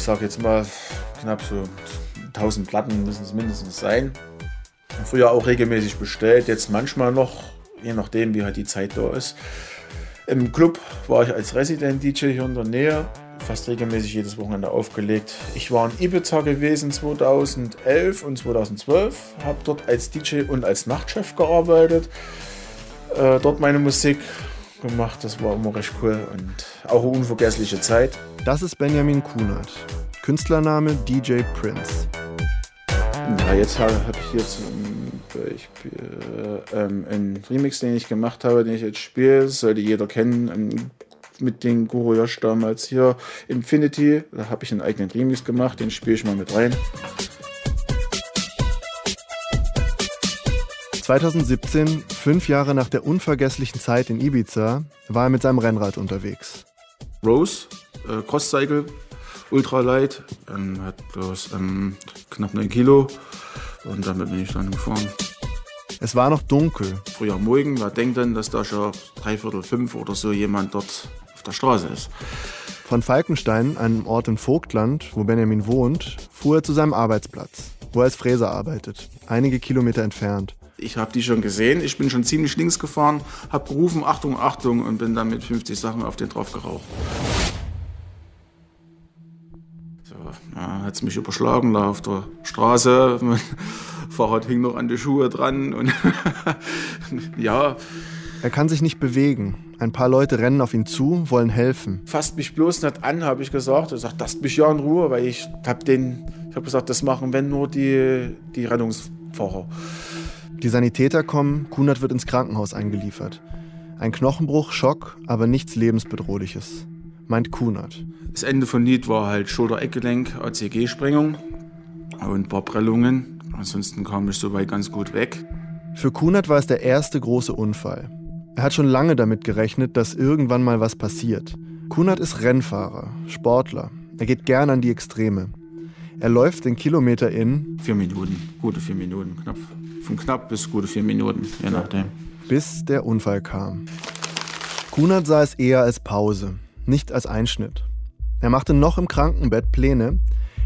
ich sage jetzt mal, knapp so 1000 Platten müssen es mindestens sein. Früher auch regelmäßig bestellt, jetzt manchmal noch, je nachdem, wie halt die Zeit da ist. Im Club war ich als Resident-DJ hier in der Nähe, fast regelmäßig jedes Wochenende aufgelegt. Ich war in Ibiza gewesen 2011 und 2012, habe dort als DJ und als Nachtchef gearbeitet, äh, dort meine Musik gemacht, das war immer recht cool und auch eine unvergessliche Zeit. Das ist Benjamin Kunert, Künstlername DJ Prince. Ja, jetzt habe ich hier zum Beispiel ähm, einen Remix, den ich gemacht habe, den ich jetzt spiele. Das sollte jeder kennen. Ähm, mit den Guru Josh damals hier. Infinity, da habe ich einen eigenen Remix gemacht, den spiele ich mal mit rein. 2017, fünf Jahre nach der unvergesslichen Zeit in Ibiza, war er mit seinem Rennrad unterwegs. Rose, äh, Crosscycle, Ultralight, ähm, hat bloß ähm, knapp 9 Kilo und damit bin ich dann gefahren. Es war noch dunkel. Früher Morgen, man denkt dann, dass da schon dreiviertel fünf oder so jemand dort auf der Straße ist. Von Falkenstein, einem Ort im Vogtland, wo Benjamin wohnt, fuhr er zu seinem Arbeitsplatz, wo er als Fräser arbeitet, einige Kilometer entfernt. Ich habe die schon gesehen, ich bin schon ziemlich links gefahren, habe gerufen, Achtung, Achtung und bin dann mit 50 Sachen auf den drauf geraucht. Ja, hat es mich überschlagen, da auf der Straße. Mein Fahrrad hing noch an die Schuhe dran und ja. Er kann sich nicht bewegen. Ein paar Leute rennen auf ihn zu, wollen helfen. Fasst mich bloß nicht an, habe ich gesagt. Er sagt, lasst mich ja in Ruhe, weil ich habe den, ich habe gesagt, das machen wenn nur die, die Rettungsfahrer. Die Sanitäter kommen, Kunert wird ins Krankenhaus eingeliefert. Ein Knochenbruch, Schock, aber nichts lebensbedrohliches meint Kunert. Das Ende von Lied war halt Schulter-Eckgelenk, ACG-Sprengung und ein paar Prellungen. Ansonsten kam ich soweit ganz gut weg. Für Kunert war es der erste große Unfall. Er hat schon lange damit gerechnet, dass irgendwann mal was passiert. Kunert ist Rennfahrer, Sportler. Er geht gern an die Extreme. Er läuft den Kilometer in vier Minuten, gute vier Minuten, knapp. Von knapp bis gute vier Minuten, je nachdem. Bis der Unfall kam. Kunert sah es eher als Pause nicht als Einschnitt. Er machte noch im Krankenbett Pläne,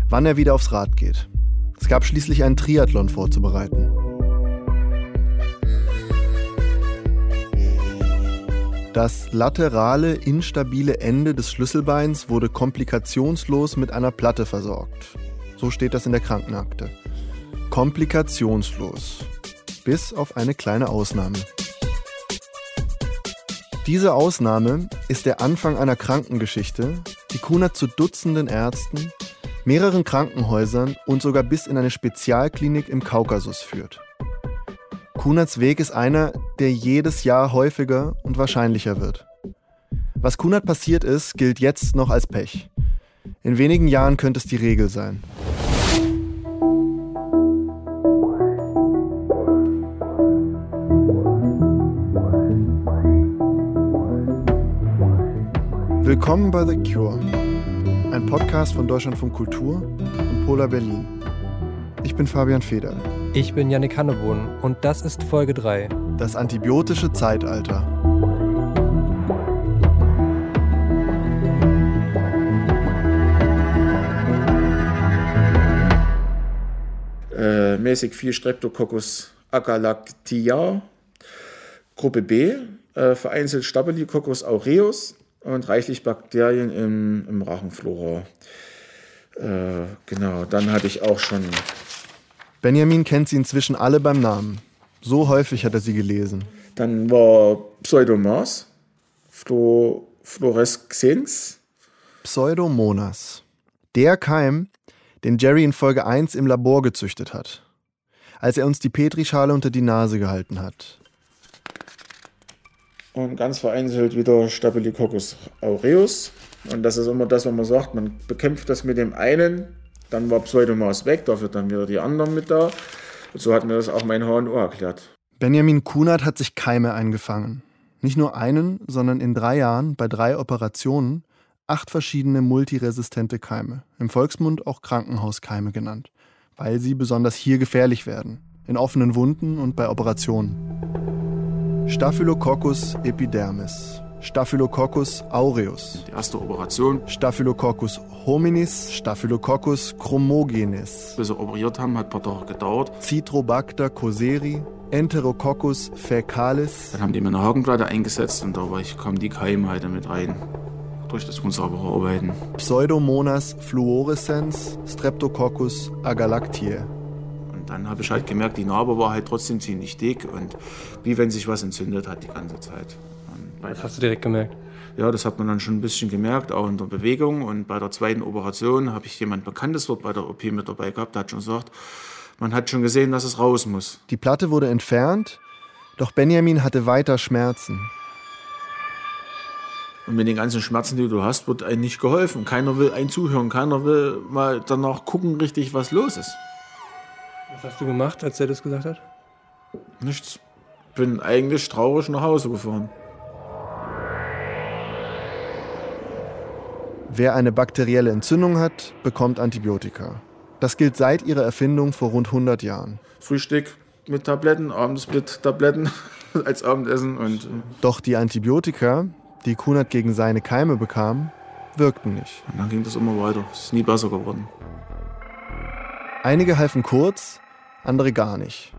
wann er wieder aufs Rad geht. Es gab schließlich einen Triathlon vorzubereiten. Das laterale, instabile Ende des Schlüsselbeins wurde komplikationslos mit einer Platte versorgt. So steht das in der Krankenakte. Komplikationslos. Bis auf eine kleine Ausnahme. Diese Ausnahme ist der Anfang einer Krankengeschichte, die Kuna zu Dutzenden Ärzten, mehreren Krankenhäusern und sogar bis in eine Spezialklinik im Kaukasus führt. Kunats Weg ist einer, der jedes Jahr häufiger und wahrscheinlicher wird. Was Kunat passiert ist, gilt jetzt noch als Pech. In wenigen Jahren könnte es die Regel sein. Willkommen bei The Cure, ein Podcast von Deutschlandfunk Kultur und Polar Berlin. Ich bin Fabian Feder. Ich bin Yannick Hannebohn und das ist Folge 3. Das antibiotische Zeitalter. Äh, mäßig viel Streptococcus agalactia, Gruppe B, äh, vereinzelt Staphylococcus aureus, und reichlich Bakterien im, im Rachenflora. Äh, genau, dann hatte ich auch schon. Benjamin kennt sie inzwischen alle beim Namen. So häufig hat er sie gelesen. Dann war Pseudomas, Flo, Fluorescens. Pseudomonas. Der Keim, den Jerry in Folge 1 im Labor gezüchtet hat. Als er uns die Petrischale unter die Nase gehalten hat und ganz vereinzelt wieder Staphylococcus aureus. Und das ist immer das, was man sagt, man bekämpft das mit dem einen, dann war Pseudomaus weg, dafür dann wieder die anderen mit da. Und so hat mir das auch mein HNO erklärt. Benjamin Kunert hat sich Keime eingefangen. Nicht nur einen, sondern in drei Jahren bei drei Operationen acht verschiedene multiresistente Keime, im Volksmund auch Krankenhauskeime genannt, weil sie besonders hier gefährlich werden, in offenen Wunden und bei Operationen. Staphylococcus epidermis, Staphylococcus aureus. Die erste Operation. Staphylococcus hominis, Staphylococcus chromogenes. Bis sie operiert haben, hat ein paar Tage gedauert. Citrobacter coseri, Enterococcus faecalis. Dann haben die mir eine Hakenplatte eingesetzt und da kamen die Keime halt damit rein. Durch das unsaubere Arbeiten. Pseudomonas fluorescens, Streptococcus agalactiae. Und dann habe ich halt gemerkt, die Narbe war halt trotzdem ziemlich dick und wie wenn sich was entzündet hat die ganze Zeit. Das hast du direkt gemerkt? Ja, das hat man dann schon ein bisschen gemerkt, auch in der Bewegung. Und bei der zweiten Operation habe ich jemand Bekanntes dort bei der OP mit dabei gehabt, der hat schon gesagt, man hat schon gesehen, dass es raus muss. Die Platte wurde entfernt, doch Benjamin hatte weiter Schmerzen. Und mit den ganzen Schmerzen, die du hast, wird einem nicht geholfen. Keiner will einen zuhören, keiner will mal danach gucken, richtig, was los ist. Was hast du gemacht, als er das gesagt hat? Nichts. Bin eigentlich traurig nach Hause gefahren. Wer eine bakterielle Entzündung hat, bekommt Antibiotika. Das gilt seit ihrer Erfindung vor rund 100 Jahren. Frühstück mit Tabletten, abends mit Tabletten als Abendessen und. Doch die Antibiotika, die Kunert gegen seine Keime bekam, wirkten nicht. Und dann ging das immer weiter. Es ist nie besser geworden. Einige halfen kurz, andere gar nicht.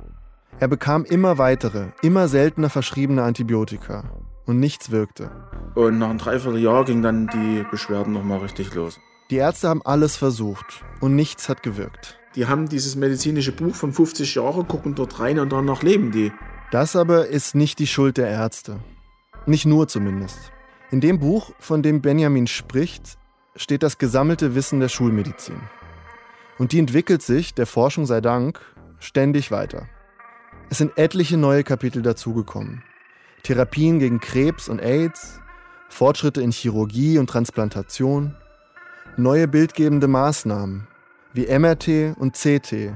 Er bekam immer weitere, immer seltener verschriebene Antibiotika und nichts wirkte. Und nach einem Dreivierteljahr ging dann die Beschwerden nochmal richtig los. Die Ärzte haben alles versucht und nichts hat gewirkt. Die haben dieses medizinische Buch von 50 Jahren, gucken dort rein und danach leben die. Das aber ist nicht die Schuld der Ärzte. Nicht nur zumindest. In dem Buch, von dem Benjamin spricht, steht das gesammelte Wissen der Schulmedizin. Und die entwickelt sich, der Forschung sei Dank, ständig weiter. Es sind etliche neue Kapitel dazugekommen. Therapien gegen Krebs und AIDS, Fortschritte in Chirurgie und Transplantation, neue bildgebende Maßnahmen wie MRT und CT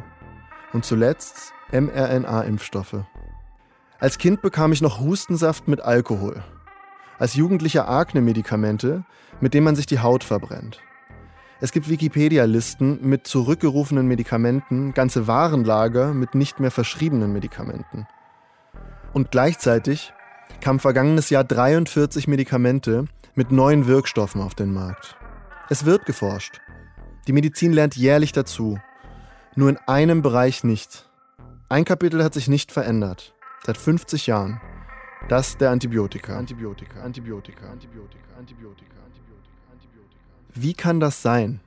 und zuletzt mRNA-Impfstoffe. Als Kind bekam ich noch Hustensaft mit Alkohol. Als Jugendlicher Akne-Medikamente, mit denen man sich die Haut verbrennt. Es gibt Wikipedia-Listen mit zurückgerufenen Medikamenten, ganze Warenlager mit nicht mehr verschriebenen Medikamenten. Und gleichzeitig kamen vergangenes Jahr 43 Medikamente mit neuen Wirkstoffen auf den Markt. Es wird geforscht. Die Medizin lernt jährlich dazu. Nur in einem Bereich nicht. Ein Kapitel hat sich nicht verändert. Seit 50 Jahren. Das der Antibiotika. Antibiotika, Antibiotika, Antibiotika, Antibiotika, Antibiotika, Antibiotika. Wie kann das sein?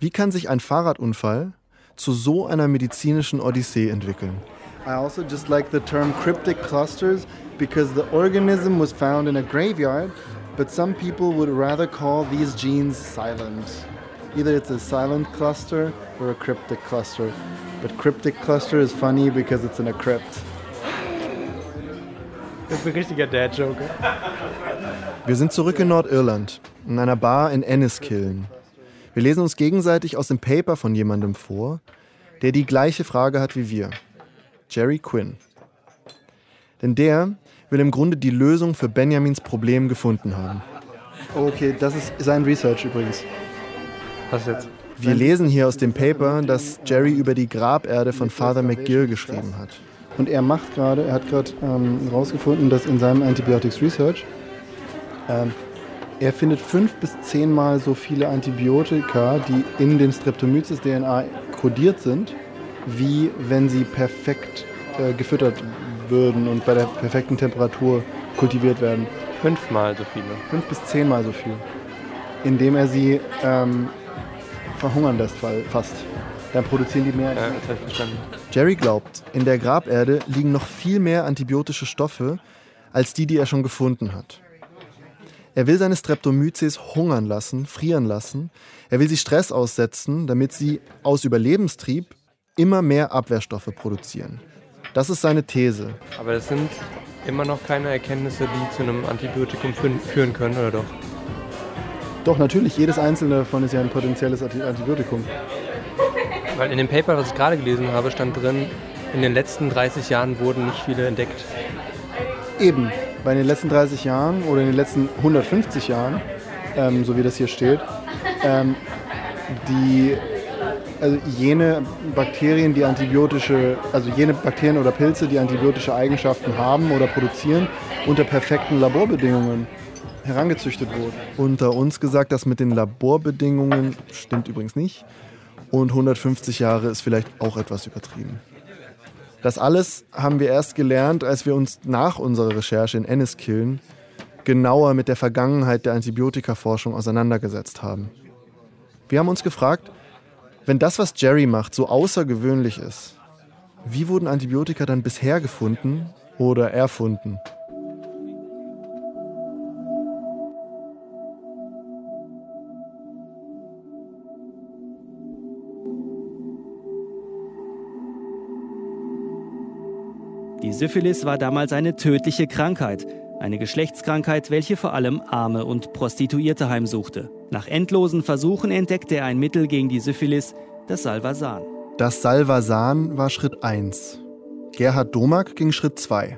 Wie kann sich ein Fahrradunfall zu so einer medizinischen Odyssee entwickeln? I also just like the term cryptic clusters because the organism was found in a graveyard, but some people would rather call these genes silent. Either it's a silent cluster or a cryptic cluster. But cryptic cluster is funny because it's in a crypt. Das ist ein richtiger Dad-Joke. Wir sind zurück in Nordirland, in einer Bar in Enniskillen. Wir lesen uns gegenseitig aus dem Paper von jemandem vor, der die gleiche Frage hat wie wir. Jerry Quinn. Denn der will im Grunde die Lösung für Benjamins Problem gefunden haben. Okay, das ist sein Research übrigens. Was jetzt? Wir lesen hier aus dem Paper, das Jerry über die Graberde von Father McGill geschrieben hat. Und er macht gerade, er hat gerade herausgefunden, ähm, dass in seinem Antibiotics Research ähm, er findet fünf bis zehnmal so viele Antibiotika, die in den Streptomyces-DNA kodiert sind, wie wenn sie perfekt äh, gefüttert würden und bei der perfekten Temperatur kultiviert werden. Fünfmal so viele. Fünf bis zehnmal so viel. Indem er sie ähm, verhungern lässt, fast. Dann produzieren die mehr. Ja, das habe ich verstanden. Jerry glaubt, in der Graberde liegen noch viel mehr antibiotische Stoffe als die, die er schon gefunden hat. Er will seine Streptomyces hungern lassen, frieren lassen. Er will sie Stress aussetzen, damit sie aus Überlebenstrieb immer mehr Abwehrstoffe produzieren. Das ist seine These. Aber es sind immer noch keine Erkenntnisse, die zu einem Antibiotikum führen können, oder doch? Doch, natürlich. Jedes einzelne davon ist ja ein potenzielles Antibiotikum. Weil in dem Paper, was ich gerade gelesen habe, stand drin, in den letzten 30 Jahren wurden nicht viele entdeckt. Eben, weil in den letzten 30 Jahren oder in den letzten 150 Jahren, ähm, so wie das hier steht, ähm, die also jene Bakterien, die antibiotische, also jene Bakterien oder Pilze, die antibiotische Eigenschaften haben oder produzieren, unter perfekten Laborbedingungen herangezüchtet wurden. Unter uns gesagt, das mit den Laborbedingungen stimmt übrigens nicht. Und 150 Jahre ist vielleicht auch etwas übertrieben. Das alles haben wir erst gelernt, als wir uns nach unserer Recherche in Enniskillen genauer mit der Vergangenheit der Antibiotikaforschung auseinandergesetzt haben. Wir haben uns gefragt, wenn das, was Jerry macht, so außergewöhnlich ist, wie wurden Antibiotika dann bisher gefunden oder erfunden? Die Syphilis war damals eine tödliche Krankheit, eine Geschlechtskrankheit, welche vor allem Arme und Prostituierte heimsuchte. Nach endlosen Versuchen entdeckte er ein Mittel gegen die Syphilis, das Salvasan. Das Salvasan war Schritt 1. Gerhard Domack ging Schritt 2.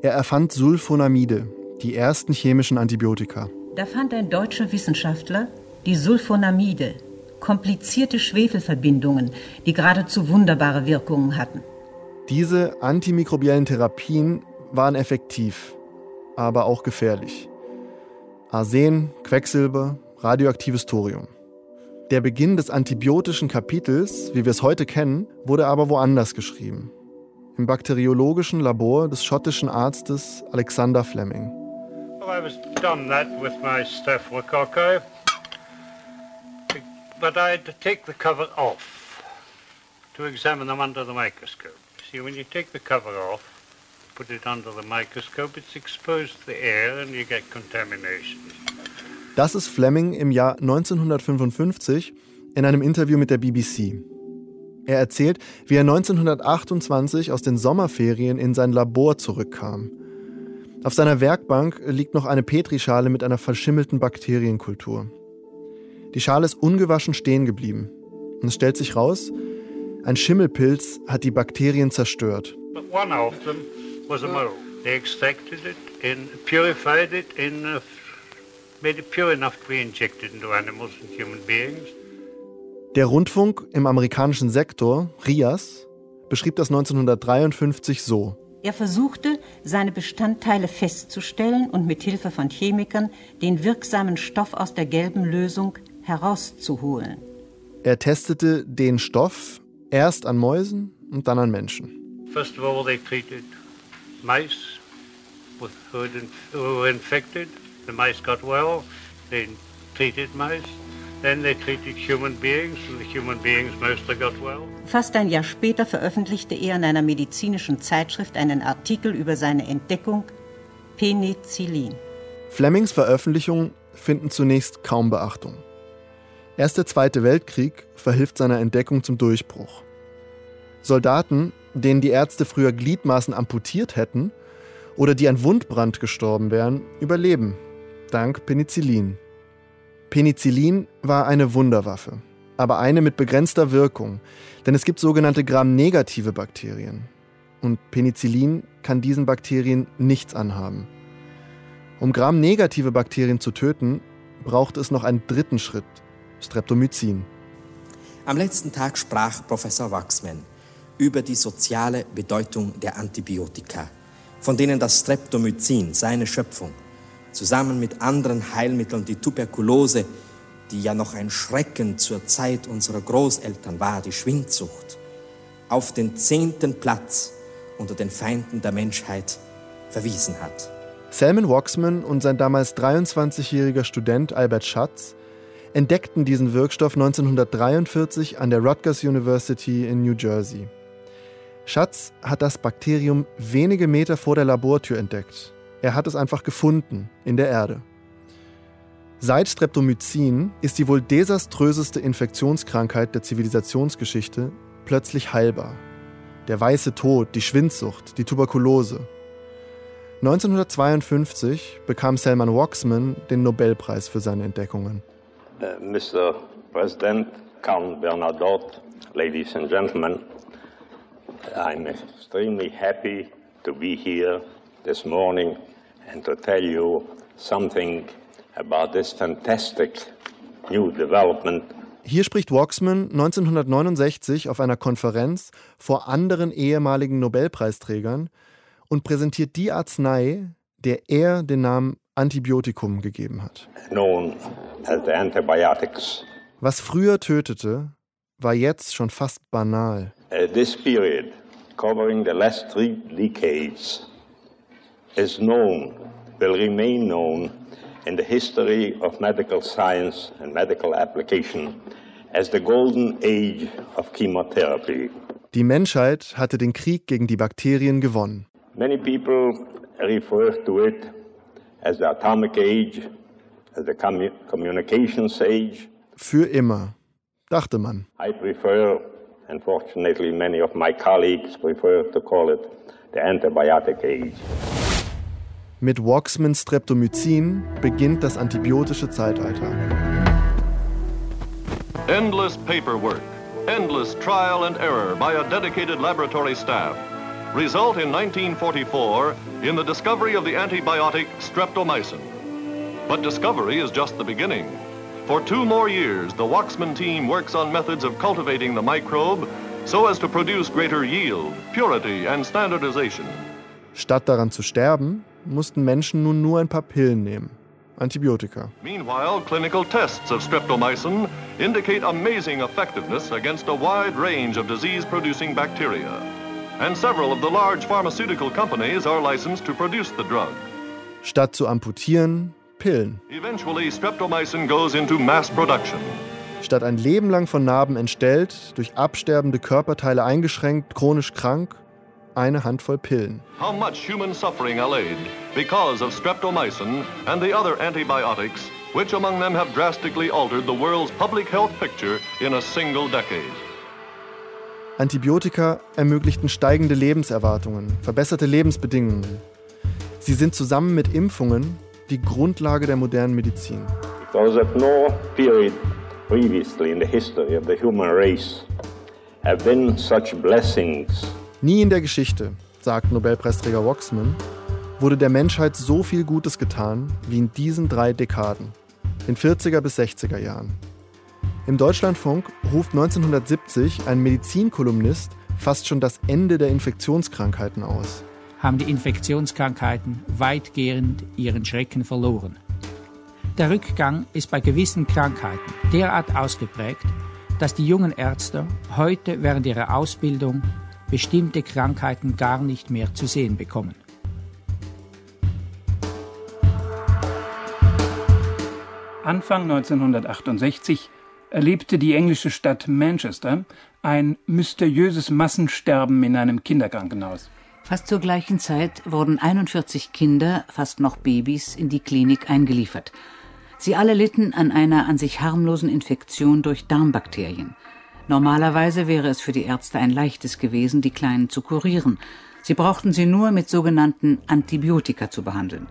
Er erfand Sulfonamide, die ersten chemischen Antibiotika. Da fand ein deutscher Wissenschaftler die Sulfonamide, komplizierte Schwefelverbindungen, die geradezu wunderbare Wirkungen hatten. Diese antimikrobiellen Therapien waren effektiv, aber auch gefährlich. Arsen, Quecksilber, radioaktives Thorium. Der Beginn des antibiotischen Kapitels, wie wir es heute kennen, wurde aber woanders geschrieben. Im bakteriologischen Labor des schottischen Arztes Alexander Fleming. Well, I was done that with my staphylococci, but I had to take the cover off to examine them under the microscope. See, when you take the cover off, put it under the microscope, it's exposed to the air and you get contamination. Das ist Fleming im Jahr 1955 in einem Interview mit der BBC. Er erzählt, wie er 1928 aus den Sommerferien in sein Labor zurückkam. Auf seiner Werkbank liegt noch eine Petrischale mit einer verschimmelten Bakterienkultur. Die Schale ist ungewaschen stehen geblieben. Und es stellt sich raus, ein Schimmelpilz hat die Bakterien zerstört. But one of them was a mole. They extracted it and purified it and uh, made it pure enough to be injected into animals and human beings. Der Rundfunk im amerikanischen Sektor, RIAS, beschrieb das 1953 so. Er versuchte, seine Bestandteile festzustellen und mit Hilfe von Chemikern den wirksamen Stoff aus der gelben Lösung herauszuholen. Er testete den Stoff erst an Mäusen und dann an Menschen. First of all, they treated mice who were infected. The mice got well. They treated mice. Then they treated human beings, and the human beings mostly got well. Fast ein Jahr später veröffentlichte er in einer medizinischen Zeitschrift einen Artikel über seine Entdeckung Penicillin. Flemings Veröffentlichungen finden zunächst kaum Beachtung. Erst der Zweite Weltkrieg verhilft seiner Entdeckung zum Durchbruch. Soldaten, denen die Ärzte früher Gliedmaßen amputiert hätten oder die an Wundbrand gestorben wären, überleben, dank Penicillin. Penicillin war eine Wunderwaffe, aber eine mit begrenzter Wirkung, denn es gibt sogenannte Gram-negative Bakterien. Und Penicillin kann diesen Bakterien nichts anhaben. Um Gram-negative Bakterien zu töten, braucht es noch einen dritten Schritt, Streptomycin. Am letzten Tag sprach Professor Waxman über die soziale Bedeutung der Antibiotika, von denen das Streptomycin, seine Schöpfung, zusammen mit anderen Heilmitteln die Tuberkulose, die ja noch ein Schrecken zur Zeit unserer Großeltern war, die Schwindsucht, auf den zehnten Platz unter den Feinden der Menschheit verwiesen hat. Salman Waxman und sein damals 23-jähriger Student Albert Schatz entdeckten diesen Wirkstoff 1943 an der Rutgers University in New Jersey. Schatz hat das Bakterium wenige Meter vor der Labortür entdeckt. Er hat es einfach gefunden in der Erde. Seit Streptomycin ist die wohl desaströseste Infektionskrankheit der Zivilisationsgeschichte plötzlich heilbar. Der weiße Tod, die Schwindsucht, die Tuberkulose. 1952 bekam Selman Waxman den Nobelpreis für seine Entdeckungen. Uh, Mr. President, Count Bernadotte, ladies and gentlemen, I'm extremely happy to be here this morning and to tell you something about this fantastic new development. Hier spricht Waxman 1969 auf einer Konferenz vor anderen ehemaligen Nobelpreisträgern und präsentiert die Arznei, der er den Namen Antibiotikum gegeben hat. Was früher tötete, war jetzt schon fast banal. Uh, this period, covering the last three decades, is known, will remain known in the history of medical science and medical application as the golden age of chemotherapy. Die Menschheit hatte den Krieg gegen die Bakterien gewonnen. Many people refer to it as the atomic age, as the commu- communications age. Für immer, dachte man. I prefer, unfortunately, many of my colleagues prefer to call it the antibiotic age. Mit Waxmans Streptomycin beginnt das antibiotische Zeitalter. Endless paperwork, endless trial and error by a dedicated laboratory staff result in 1944 in the discovery of the antibiotic streptomycin. But discovery is just the beginning. For two more years, the Waxman team works on methods of cultivating the microbe so as to produce greater yield, purity, and standardization. Statt daran zu sterben, mussten Menschen nun nur ein paar Pillen nehmen. Antibiotika. Meanwhile, clinical tests of streptomycin indicate amazing effectiveness against a wide range of disease-producing bacteria. And several of the large pharmaceutical companies are licensed to produce the drug. Statt zu amputieren, Pillen. Eventually, streptomycin goes into mass production. Statt ein Leben lang von Narben entstellt, durch absterbende Körperteile eingeschränkt, chronisch krank, eine Handvoll Pillen. How much human suffering allayed because of streptomycin and the other antibiotics, which among them have drastically altered the world's public health picture in a single decade. Antibiotika ermöglichten steigende Lebenserwartungen, verbesserte Lebensbedingungen. Sie sind zusammen mit Impfungen die Grundlage der modernen Medizin. Because at no period previously in the history of the human race have been such blessings Nie in der Geschichte, sagt Nobelpreisträger Waxman, wurde der Menschheit so viel Gutes getan wie in diesen drei Dekaden, den 40er bis 60er Jahren. Im Deutschlandfunk ruft 1970 ein Medizinkolumnist fast schon das Ende der Infektionskrankheiten aus. haben die Infektionskrankheiten weitgehend ihren Schrecken verloren. Der Rückgang ist bei gewissen Krankheiten derart ausgeprägt, dass die jungen Ärzte heute während ihrer Ausbildung bestimmte Krankheiten gar nicht mehr zu sehen bekommen. Anfang 1968 erlebte die englische Stadt Manchester ein mysteriöses Massensterben in einem Kinderkrankenhaus. Fast zur gleichen Zeit wurden 41 Kinder, fast noch Babys, in die Klinik eingeliefert. Sie alle litten an einer an sich harmlosen Infektion durch Darmbakterien. Normalerweise wäre es für die Ärzte ein leichtes gewesen, die Kleinen zu kurieren. Sie brauchten sie nur mit sogenannten Antibiotika zu behandeln.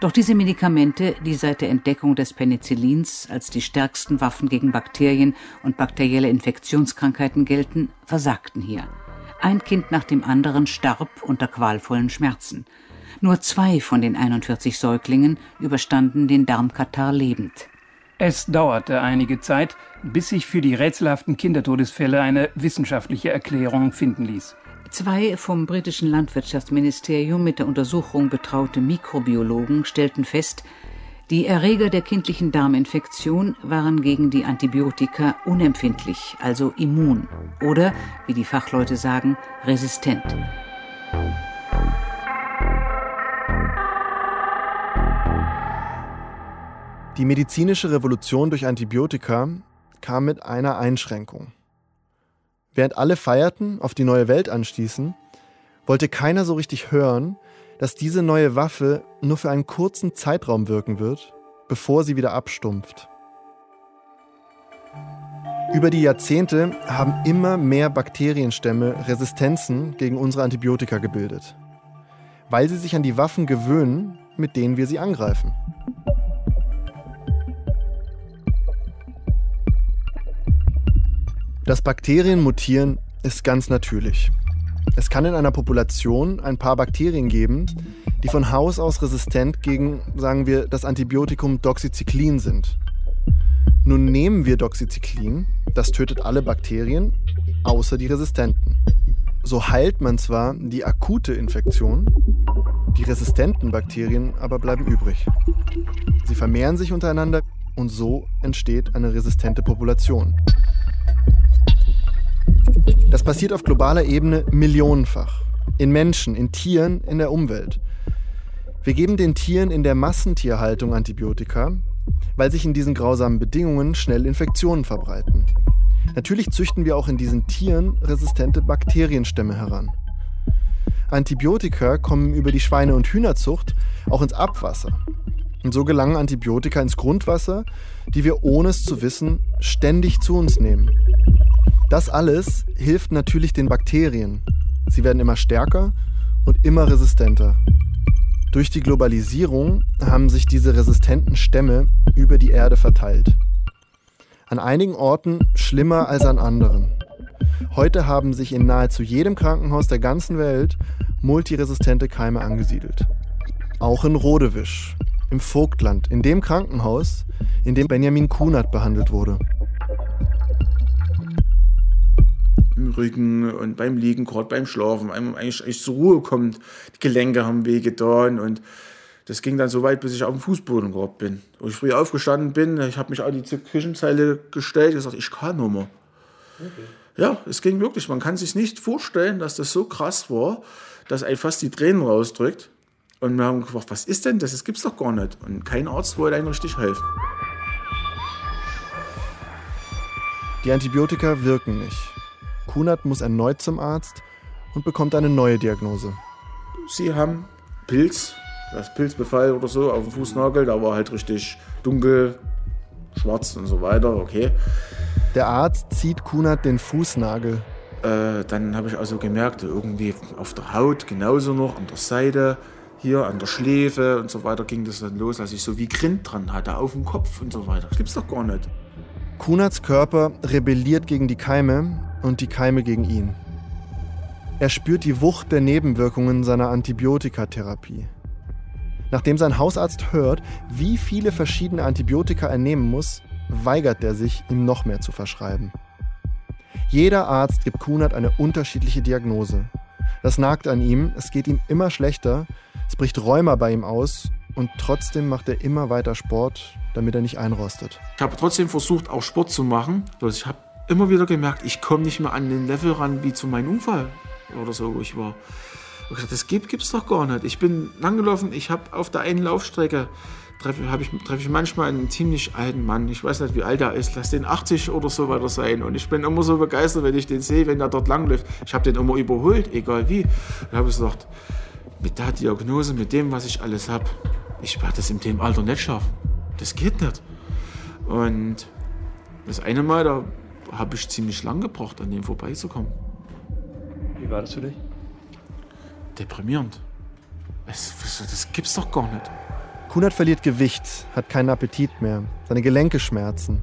Doch diese Medikamente, die seit der Entdeckung des Penicillins als die stärksten Waffen gegen Bakterien und bakterielle Infektionskrankheiten gelten, versagten hier. Ein Kind nach dem anderen starb unter qualvollen Schmerzen. Nur zwei von den 41 Säuglingen überstanden den Darmkatarrh lebend. Es dauerte einige Zeit, bis sich für die rätselhaften Kindertodesfälle eine wissenschaftliche Erklärung finden ließ. Zwei vom britischen Landwirtschaftsministerium mit der Untersuchung betraute Mikrobiologen stellten fest, die Erreger der kindlichen Darminfektion waren gegen die Antibiotika unempfindlich, also immun oder, wie die Fachleute sagen, resistent. Die medizinische Revolution durch Antibiotika kam mit einer Einschränkung. Während alle feierten, auf die neue Welt anstießen, wollte keiner so richtig hören, dass diese neue Waffe nur für einen kurzen Zeitraum wirken wird, bevor sie wieder abstumpft. Über die Jahrzehnte haben immer mehr Bakterienstämme Resistenzen gegen unsere Antibiotika gebildet, weil sie sich an die Waffen gewöhnen, mit denen wir sie angreifen. Dass Bakterien mutieren, ist ganz natürlich. Es kann in einer Population ein paar Bakterien geben, die von Haus aus resistent gegen, sagen wir, das Antibiotikum Doxycyclin sind. Nun nehmen wir Doxycyclin, Das tötet alle Bakterien, außer die resistenten. So heilt man zwar die akute Infektion, die resistenten Bakterien aber bleiben übrig. Sie vermehren sich untereinander und so entsteht eine resistente Population. Das passiert auf globaler Ebene millionenfach. In Menschen, in Tieren, in der Umwelt. Wir geben den Tieren in der Massentierhaltung Antibiotika, weil sich in diesen grausamen Bedingungen schnell Infektionen verbreiten. Natürlich züchten wir auch in diesen Tieren resistente Bakterienstämme heran. Antibiotika kommen über die Schweine- und Hühnerzucht auch ins Abwasser. Und so gelangen Antibiotika ins Grundwasser, die wir ohne es zu wissen ständig zu uns nehmen. Das alles hilft natürlich den Bakterien. Sie werden immer stärker und immer resistenter. Durch die Globalisierung haben sich diese resistenten Stämme über die Erde verteilt. An einigen Orten schlimmer als an anderen. Heute haben sich in nahezu jedem Krankenhaus der ganzen Welt multiresistente Keime angesiedelt. Auch in Rodewisch, im Vogtland, in dem Krankenhaus, in dem Benjamin Kunert behandelt wurde. Im Rücken und beim Liegen, gerade beim Schlafen, einem eigentlich, eigentlich zur Ruhe kommt. Die Gelenke haben wehgetan und das ging dann so weit, bis ich auf dem Fußboden gerade bin. Wo ich früh aufgestanden bin, ich habe mich an die Küchenzeile gestellt und gesagt, ich kann nur mehr. Okay. Ja, es ging wirklich. Man kann sich nicht vorstellen, dass das so krass war, dass einem fast die Tränen rausdrückt. Und wir haben gefragt, was ist denn das? Das gibt's doch gar nicht. Und kein Arzt wollte einem richtig helfen. Die Antibiotika wirken nicht. Kunert muss erneut zum Arzt und bekommt eine neue Diagnose. Sie haben Pilz, das Pilzbefall oder so auf dem Fußnagel. Da war halt richtig dunkel, schwarz und so weiter. Okay. Der Arzt zieht Kunert den Fußnagel. Äh, dann habe ich also gemerkt, irgendwie auf der Haut genauso noch, an der Seite, hier an der Schläfe und so weiter ging das dann los, als ich so wie Grind dran hatte, auf dem Kopf und so weiter. Das gibt's doch gar nicht. Kunerts Körper rebelliert gegen die Keime und die Keime gegen ihn. Er spürt die Wucht der Nebenwirkungen seiner Antibiotikatherapie. Nachdem sein Hausarzt hört, wie viele verschiedene Antibiotika er nehmen muss, weigert er sich, ihm noch mehr zu verschreiben. Jeder Arzt gibt Kunert eine unterschiedliche Diagnose. Das nagt an ihm, es geht ihm immer schlechter, es bricht Rheuma bei ihm aus und trotzdem macht er immer weiter Sport, damit er nicht einrostet. Ich habe trotzdem versucht, auch Sport zu machen. Ich habe immer wieder gemerkt, ich komme nicht mehr an den Level ran wie zu meinem Unfall oder so, wo ich war. Ich gesagt, das gibt es doch gar nicht. Ich bin langgelaufen, ich habe auf der einen Laufstrecke treffe ich, treff ich manchmal einen ziemlich alten Mann. Ich weiß nicht, wie alt er ist. Lass den 80 oder so weiter sein. Und ich bin immer so begeistert, wenn ich den sehe, wenn er dort langläuft. Ich habe den immer überholt, egal wie. Da habe gesagt, mit der Diagnose, mit dem, was ich alles habe, ich werde das in dem Alter nicht schaffen. Das geht nicht. Und das eine Mal, da habe ich ziemlich lang gebraucht, an dem vorbeizukommen. Wie war das für dich? Deprimierend. Das, das gibt's doch gar nicht. Kunert verliert Gewicht, hat keinen Appetit mehr, seine Gelenke schmerzen.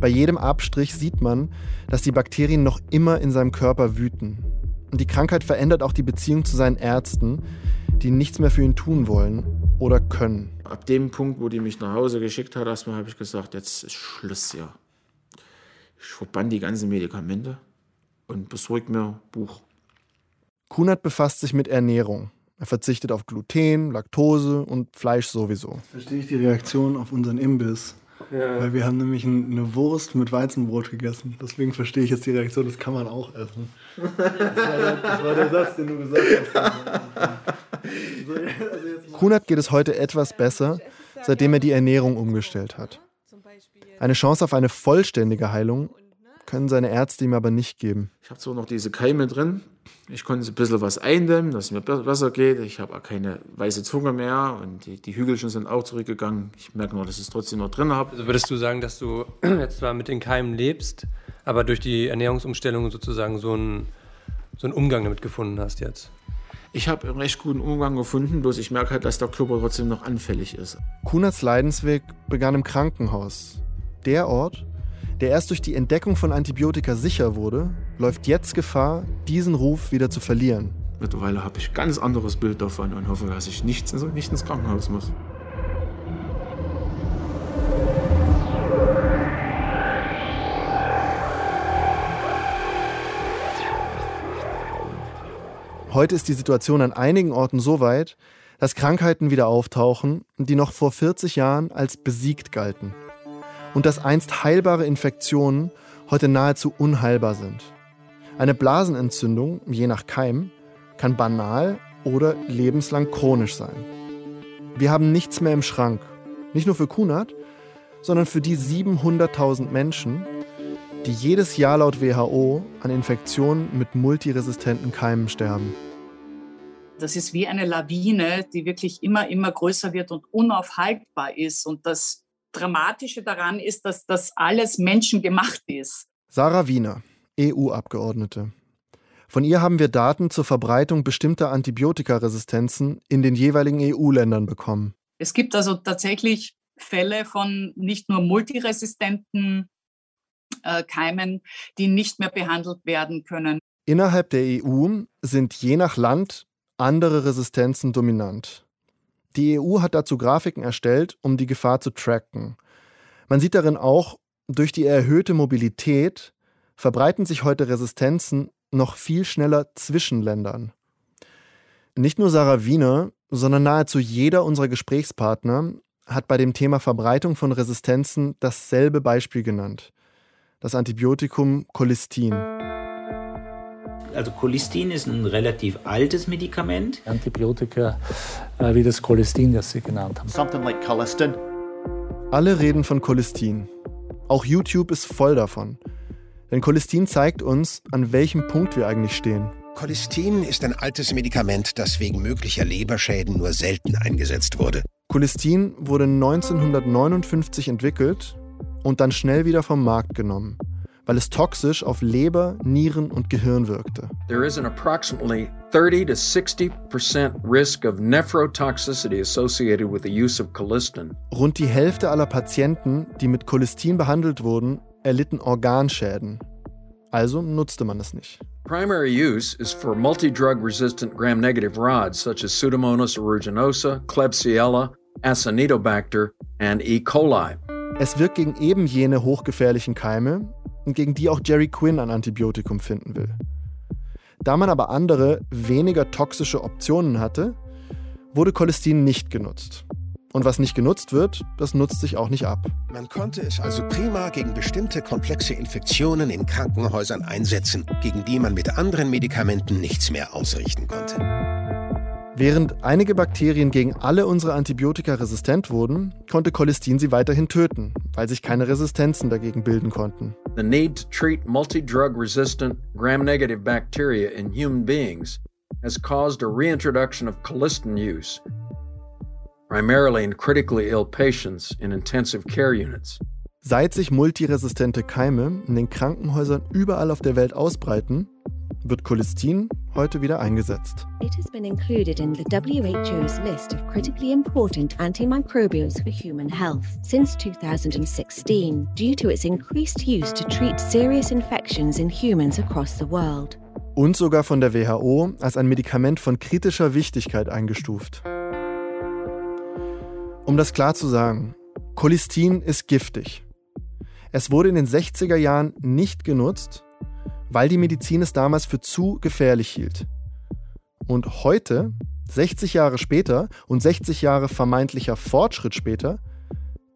Bei jedem Abstrich sieht man, dass die Bakterien noch immer in seinem Körper wüten. Und die Krankheit verändert auch die Beziehung zu seinen Ärzten, die nichts mehr für ihn tun wollen oder können. Ab dem Punkt, wo die mich nach Hause geschickt hat, erstmal habe ich gesagt, jetzt ist Schluss hier. Ich verbann die ganzen Medikamente und besorge mir Buch. Kunert befasst sich mit Ernährung. Er verzichtet auf Gluten, Laktose und Fleisch sowieso. Verstehe ich die Reaktion auf unseren Imbiss. Ja. Weil wir haben nämlich eine Wurst mit Weizenbrot gegessen. Deswegen verstehe ich jetzt die Reaktion, das kann man auch essen. Das war der, das war der Satz, den du gesagt hast. Kunert geht es heute etwas besser, seitdem er die Ernährung umgestellt hat. Eine Chance auf eine vollständige Heilung können seine Ärzte ihm aber nicht geben. Ich habe zwar noch diese Keime drin, ich konnte ein bisschen was eindämmen, dass es mir besser geht. Ich habe auch keine weiße Zunge mehr und die, die Hügelchen sind auch zurückgegangen. Ich merke nur, dass ich es trotzdem noch drin habe. Also würdest du sagen, dass du jetzt zwar mit den Keimen lebst, aber durch die Ernährungsumstellung sozusagen so einen, so einen Umgang damit gefunden hast jetzt? Ich habe einen recht guten Umgang gefunden, bloß ich merke halt, dass der Körper trotzdem noch anfällig ist. Kunerts Leidensweg begann im Krankenhaus der Ort, der erst durch die Entdeckung von Antibiotika sicher wurde, läuft jetzt Gefahr, diesen Ruf wieder zu verlieren. Mittlerweile habe ich ein ganz anderes Bild davon und hoffe, dass ich nicht, nicht ins Krankenhaus muss. Heute ist die Situation an einigen Orten so weit, dass Krankheiten wieder auftauchen, die noch vor 40 Jahren als besiegt galten. Und dass einst heilbare Infektionen heute nahezu unheilbar sind. Eine Blasenentzündung, je nach Keim, kann banal oder lebenslang chronisch sein. Wir haben nichts mehr im Schrank. Nicht nur für Kunert, sondern für die 700.000 Menschen, die jedes Jahr laut WHO an Infektionen mit multiresistenten Keimen sterben. Das ist wie eine Lawine, die wirklich immer, immer größer wird und unaufhaltbar ist. Und das Dramatische daran ist, dass das alles menschengemacht ist. Sarah Wiener, EU-Abgeordnete. Von ihr haben wir Daten zur Verbreitung bestimmter Antibiotikaresistenzen in den jeweiligen EU-Ländern bekommen. Es gibt also tatsächlich Fälle von nicht nur multiresistenten äh, Keimen, die nicht mehr behandelt werden können. Innerhalb der EU sind je nach Land andere Resistenzen dominant. Die EU hat dazu Grafiken erstellt, um die Gefahr zu tracken. Man sieht darin auch, durch die erhöhte Mobilität verbreiten sich heute Resistenzen noch viel schneller zwischen Ländern. Nicht nur Sarah Wiener, sondern nahezu jeder unserer Gesprächspartner hat bei dem Thema Verbreitung von Resistenzen dasselbe Beispiel genannt das Antibiotikum Cholistin. Also Cholistin ist ein relativ altes Medikament. Antibiotika äh, wie das Cholistin, das Sie genannt haben. Something like Cholistin. Alle reden von Cholistin. Auch YouTube ist voll davon. Denn Cholistin zeigt uns, an welchem Punkt wir eigentlich stehen. Cholistin ist ein altes Medikament, das wegen möglicher Leberschäden nur selten eingesetzt wurde. Cholistin wurde 1959 entwickelt und dann schnell wieder vom Markt genommen, weil es toxisch auf Leber, Nieren und Gehirn wirkte. There is an approximately 30 to 60% risk of nephrotoxicity associated with the use of colistin. Rund die Hälfte aller Patienten, die mit Colistin behandelt wurden, erlitten Organschäden. Also nutzte man es nicht. Primary use is for multi-drug resistant gram-negative rods such as Pseudomonas aeruginosa, Klebsiella, Acinetobacter and E. coli. Es wirkt gegen eben jene hochgefährlichen Keime und gegen die auch Jerry Quinn ein Antibiotikum finden will. Da man aber andere, weniger toxische Optionen hatte, wurde Cholestin nicht genutzt. Und was nicht genutzt wird, das nutzt sich auch nicht ab. Man konnte es also prima gegen bestimmte komplexe Infektionen in Krankenhäusern einsetzen, gegen die man mit anderen Medikamenten nichts mehr ausrichten konnte. Während einige Bakterien gegen alle unsere Antibiotika resistent wurden, konnte Cholestin sie weiterhin töten, weil sich keine Resistenzen dagegen bilden konnten. The need to treat multi-drug resistant gram-negative bacteria in human beings has caused a reintroduction of colistin use, primarily in critically ill patients in intensive care units. Seit sich multiresistente Keime in den Krankenhäusern überall auf der Welt ausbreiten, wird Cholistin heute wieder eingesetzt. It has been included in the WHO's list of critically important antimicrobials for human health since 2016 due to its increased use to treat serious infections in humans across the world. Und sogar von der WHO als ein Medikament von kritischer Wichtigkeit eingestuft. Um das klar zu sagen, Cholistin ist giftig. Es wurde in den 60er Jahren nicht genutzt, weil die Medizin es damals für zu gefährlich hielt. Und heute, 60 Jahre später und 60 Jahre vermeintlicher Fortschritt später,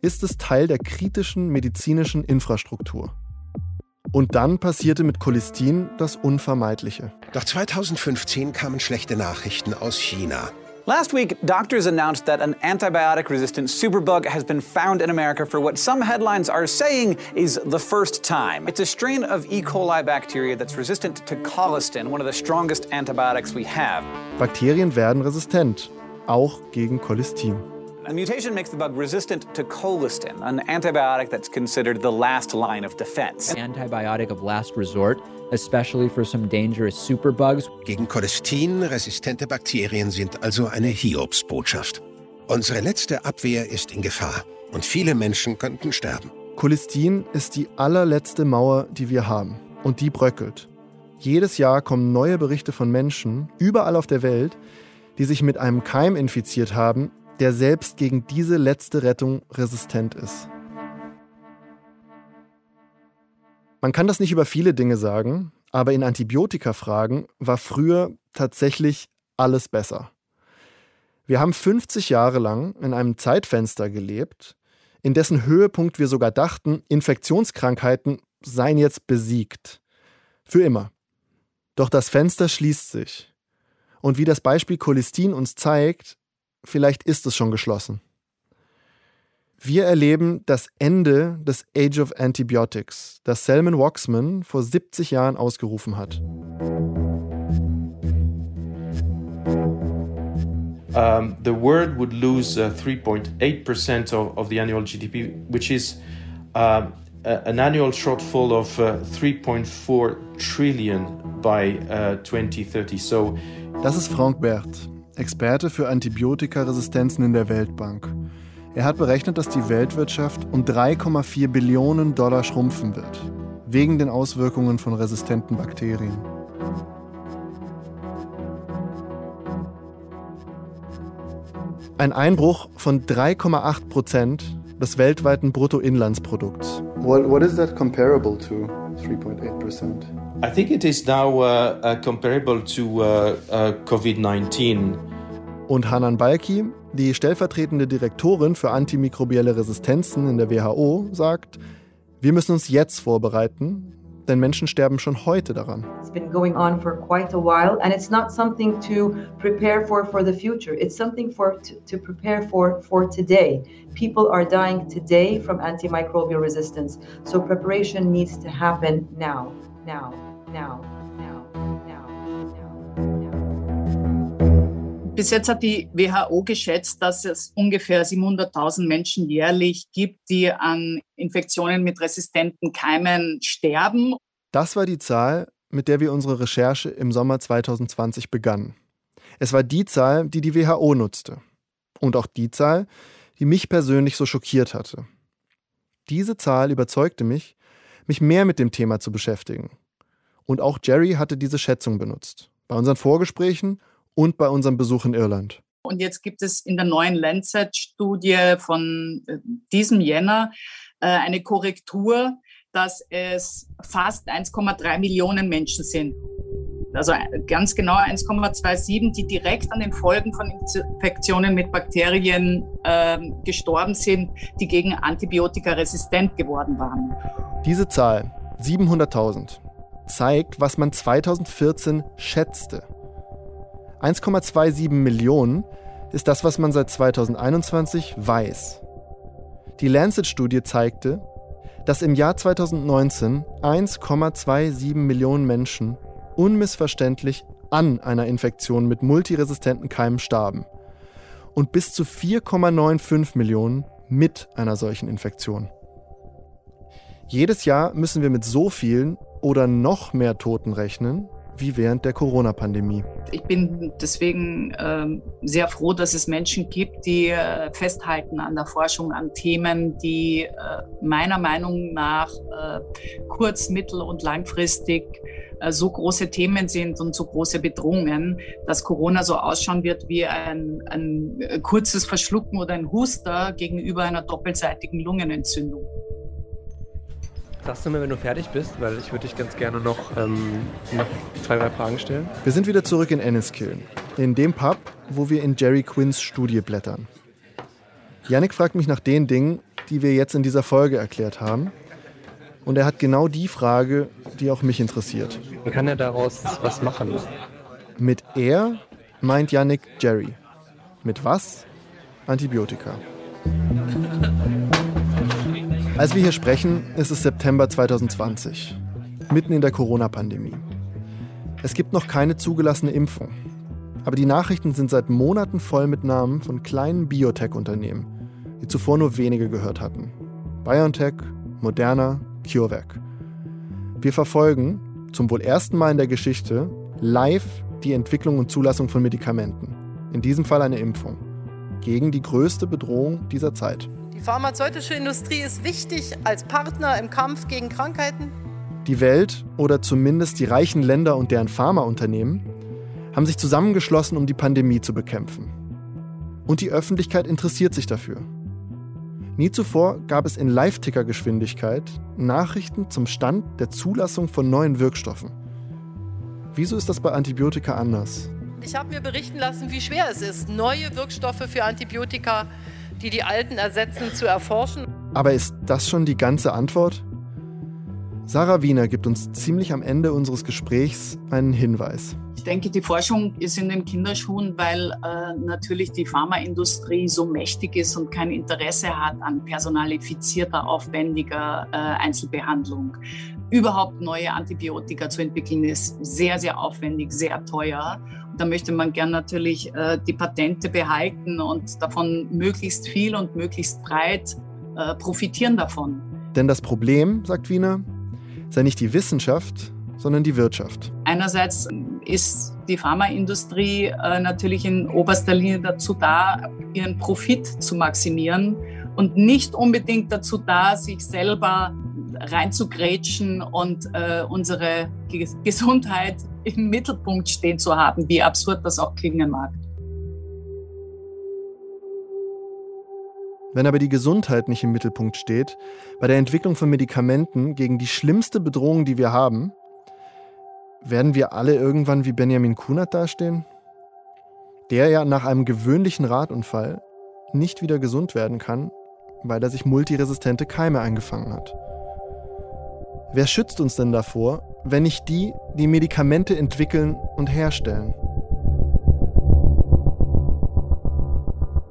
ist es Teil der kritischen medizinischen Infrastruktur. Und dann passierte mit Cholistin das Unvermeidliche. Doch 2015 kamen schlechte Nachrichten aus China. Last week, doctors announced that an antibiotic resistant superbug has been found in America for what some headlines are saying is the first time. It's a strain of E. coli bacteria that's resistant to colistin, one of the strongest antibiotics we have. Bakterien werden resistent, auch gegen Cholistin. A mutation makes the bug resistant to colistin, an antibiotic that's considered the last line of defense. Antibiotic of last resort, especially for some dangerous superbugs. Gegen Cholistin resistente Bakterien sind also eine Hiobsbotschaft. Unsere letzte Abwehr ist in Gefahr und viele Menschen könnten sterben. Cholistin ist die allerletzte Mauer, die wir haben. Und die bröckelt. Jedes Jahr kommen neue Berichte von Menschen, überall auf der Welt, die sich mit einem Keim infiziert haben, der selbst gegen diese letzte Rettung resistent ist. Man kann das nicht über viele Dinge sagen, Aber in Antibiotikafragen war früher tatsächlich alles besser. Wir haben 50 Jahre lang in einem Zeitfenster gelebt, in dessen Höhepunkt wir sogar dachten, Infektionskrankheiten seien jetzt besiegt. Für immer. Doch das Fenster schließt sich. Und wie das Beispiel Cholistin uns zeigt, vielleicht ist es schon geschlossen. Wir erleben das Ende des Age of Antibiotics, das Selman Waxman vor 70 Jahren ausgerufen hat. Um, the world would lose uh, 3.8% of, of the annual GDP, which is uh, an annual shortfall of uh, 3.4 trillion by 2030. Uh, so, das ist Frank Bert, Experte für Antibiotikaresistenzen in der Weltbank. Er hat berechnet, dass die Weltwirtschaft um 3,4 Billionen Dollar schrumpfen wird, wegen den Auswirkungen von resistenten Bakterien. Ein Einbruch von 3,8 Prozent des weltweiten Bruttoinlandsprodukts. What, what is that comparable to 3.8 percent? I think it is now uh, uh, comparable to uh, uh COVID-19. Und Hanan Balki, die stellvertretende Direktorin für antimikrobielle Resistenzen in der WHO, sagt, wir müssen uns jetzt vorbereiten, denn Menschen sterben schon heute daran. It's been going on for quite a while and it's not something to prepare for for the future. It's something for to, to prepare for for today. People are dying today from antimicrobial resistance. So preparation needs to happen now, now, now. Bis jetzt hat die WHO geschätzt, dass es ungefähr 700.000 Menschen jährlich gibt, die an Infektionen mit resistenten Keimen sterben. Das war die Zahl, mit der wir unsere Recherche im Sommer 2020 begannen. Es war die Zahl, die die WHO nutzte. Und auch die Zahl, die mich persönlich so schockiert hatte. Diese Zahl überzeugte mich, mich mehr mit dem Thema zu beschäftigen. Und auch Jerry hatte diese Schätzung benutzt. Bei unseren Vorgesprächen und bei unserem Besuch in Irland. Und jetzt gibt es in der neuen Lancet-Studie von äh, diesem Jänner äh, eine Korrektur, dass es fast 1,3 Millionen Menschen sind. Also äh, ganz genau 1,27, die direkt an den Folgen von Infektionen mit Bakterien äh, gestorben sind, die gegen Antibiotika resistent geworden waren. Diese Zahl, 700.000, zeigt, was man 2014 schätzte. 1,27 Millionen ist das, was man seit 2021 weiß. Die Lancet-Studie zeigte, dass im Jahr 2019 1,27 Millionen Menschen unmissverständlich an einer Infektion mit multiresistenten Keimen starben und bis zu 4,95 Millionen mit einer solchen Infektion. Jedes Jahr müssen wir mit so vielen oder noch mehr Toten rechnen, wie während der Corona-Pandemie. Ich bin deswegen äh, sehr froh, dass es Menschen gibt, die äh, festhalten an der Forschung, an Themen, die äh, meiner Meinung nach äh, kurz-, mittel- und langfristig äh, so große Themen sind und so große Bedrohungen, dass Corona so ausschauen wird wie ein, ein kurzes Verschlucken oder ein Huster gegenüber einer doppelseitigen Lungenentzündung. Sagst du mir, wenn du fertig bist, weil ich würde dich ganz gerne noch, ähm, noch zwei, drei Fragen stellen. Wir sind wieder zurück in Enniskillen, in dem Pub, wo wir in Jerry Quinns Studie blättern. Yannick fragt mich nach den Dingen, die wir jetzt in dieser Folge erklärt haben. Und er hat genau die Frage, die auch mich interessiert. Man kann ja daraus was machen. Mit er meint Yannick Jerry. Mit was? Antibiotika. Als wir hier sprechen, ist es September 2020, mitten in der Corona-Pandemie. Es gibt noch keine zugelassene Impfung. Aber die Nachrichten sind seit Monaten voll mit Namen von kleinen Biotech-Unternehmen, die zuvor nur wenige gehört hatten. BioNTech, Moderna, CureVac. Wir verfolgen, zum wohl ersten Mal in der Geschichte, live die Entwicklung und Zulassung von Medikamenten. In diesem Fall eine Impfung. Gegen die größte Bedrohung dieser Zeit. Die pharmazeutische Industrie ist wichtig als Partner im Kampf gegen Krankheiten. Die Welt oder zumindest die reichen Länder und deren Pharmaunternehmen haben sich zusammengeschlossen, um die Pandemie zu bekämpfen. Und die Öffentlichkeit interessiert sich dafür. Nie zuvor gab es in Live-Ticker-Geschwindigkeit Nachrichten zum Stand der Zulassung von neuen Wirkstoffen. Wieso ist das bei Antibiotika anders? Ich habe mir berichten lassen, wie schwer es ist, neue Wirkstoffe für Antibiotika, die die alten ersetzen, zu erforschen. Aber ist das schon die ganze Antwort? Sarah Wiener gibt uns ziemlich am Ende unseres Gesprächs einen Hinweis. Ich denke, die Forschung ist in den Kinderschuhen, weil äh, natürlich die Pharmaindustrie so mächtig ist und kein Interesse hat an personalifizierter, aufwendiger äh, Einzelbehandlung. Überhaupt neue Antibiotika zu entwickeln, ist sehr, sehr aufwendig, sehr teuer. Da möchte man gern natürlich äh, die Patente behalten und davon möglichst viel und möglichst breit äh, profitieren davon. Denn das Problem, sagt Wiener, sei nicht die Wissenschaft, sondern die Wirtschaft. Einerseits ist die Pharmaindustrie äh, natürlich in oberster Linie dazu da, ihren Profit zu maximieren und nicht unbedingt dazu da, sich selber reinzugrätschen und äh, unsere Gesundheit im Mittelpunkt stehen zu haben, wie absurd das auch klingen mag. Wenn aber die Gesundheit nicht im Mittelpunkt steht, bei der Entwicklung von Medikamenten gegen die schlimmste Bedrohung, die wir haben, werden wir alle irgendwann wie Benjamin Kunert dastehen? Der ja nach einem gewöhnlichen Radunfall nicht wieder gesund werden kann, weil er sich multiresistente Keime eingefangen hat. Wer schützt uns denn davor, wenn nicht die, die Medikamente entwickeln und herstellen?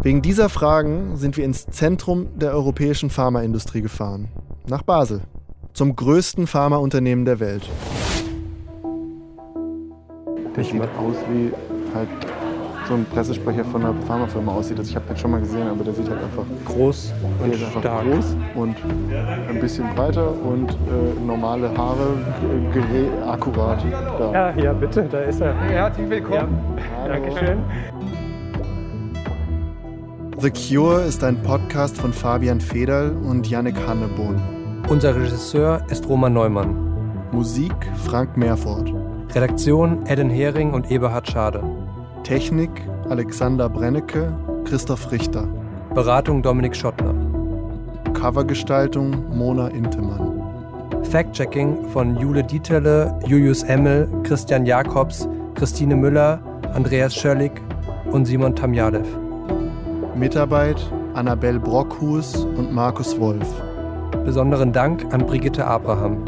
Wegen dieser Fragen sind wir ins Zentrum der europäischen Pharmaindustrie gefahren, nach Basel, zum größten Pharmaunternehmen der Welt. Der sieht aus wie halt so ein Pressesprecher von einer Pharmafirma aussieht. Also ich habe den schon mal gesehen, aber der sieht halt einfach groß und der stark. groß und ein bisschen breiter und äh, normale Haare gerä- akkurat da. Ja, ja, bitte, da ist er. Herzlich willkommen. Ja, Dankeschön. The Cure ist ein Podcast von Fabian Federl und Yannick Hannebohn. Unser Regisseur ist Roman Neumann. Musik Frank Meerfort. Redaktion Eden Hering und Eberhard Schade. Technik Alexander Brennecke, Christoph Richter. Beratung Dominik Schottner. Covergestaltung Mona Intemann. Fact-Checking von Jule Dieterle, Julius Emmel, Christian Jakobs, Christine Müller, Andreas Schörlig und Simon Tamjalev. Mitarbeit Annabel Brockhus und Markus Wolf. Besonderen Dank an Brigitte Abraham.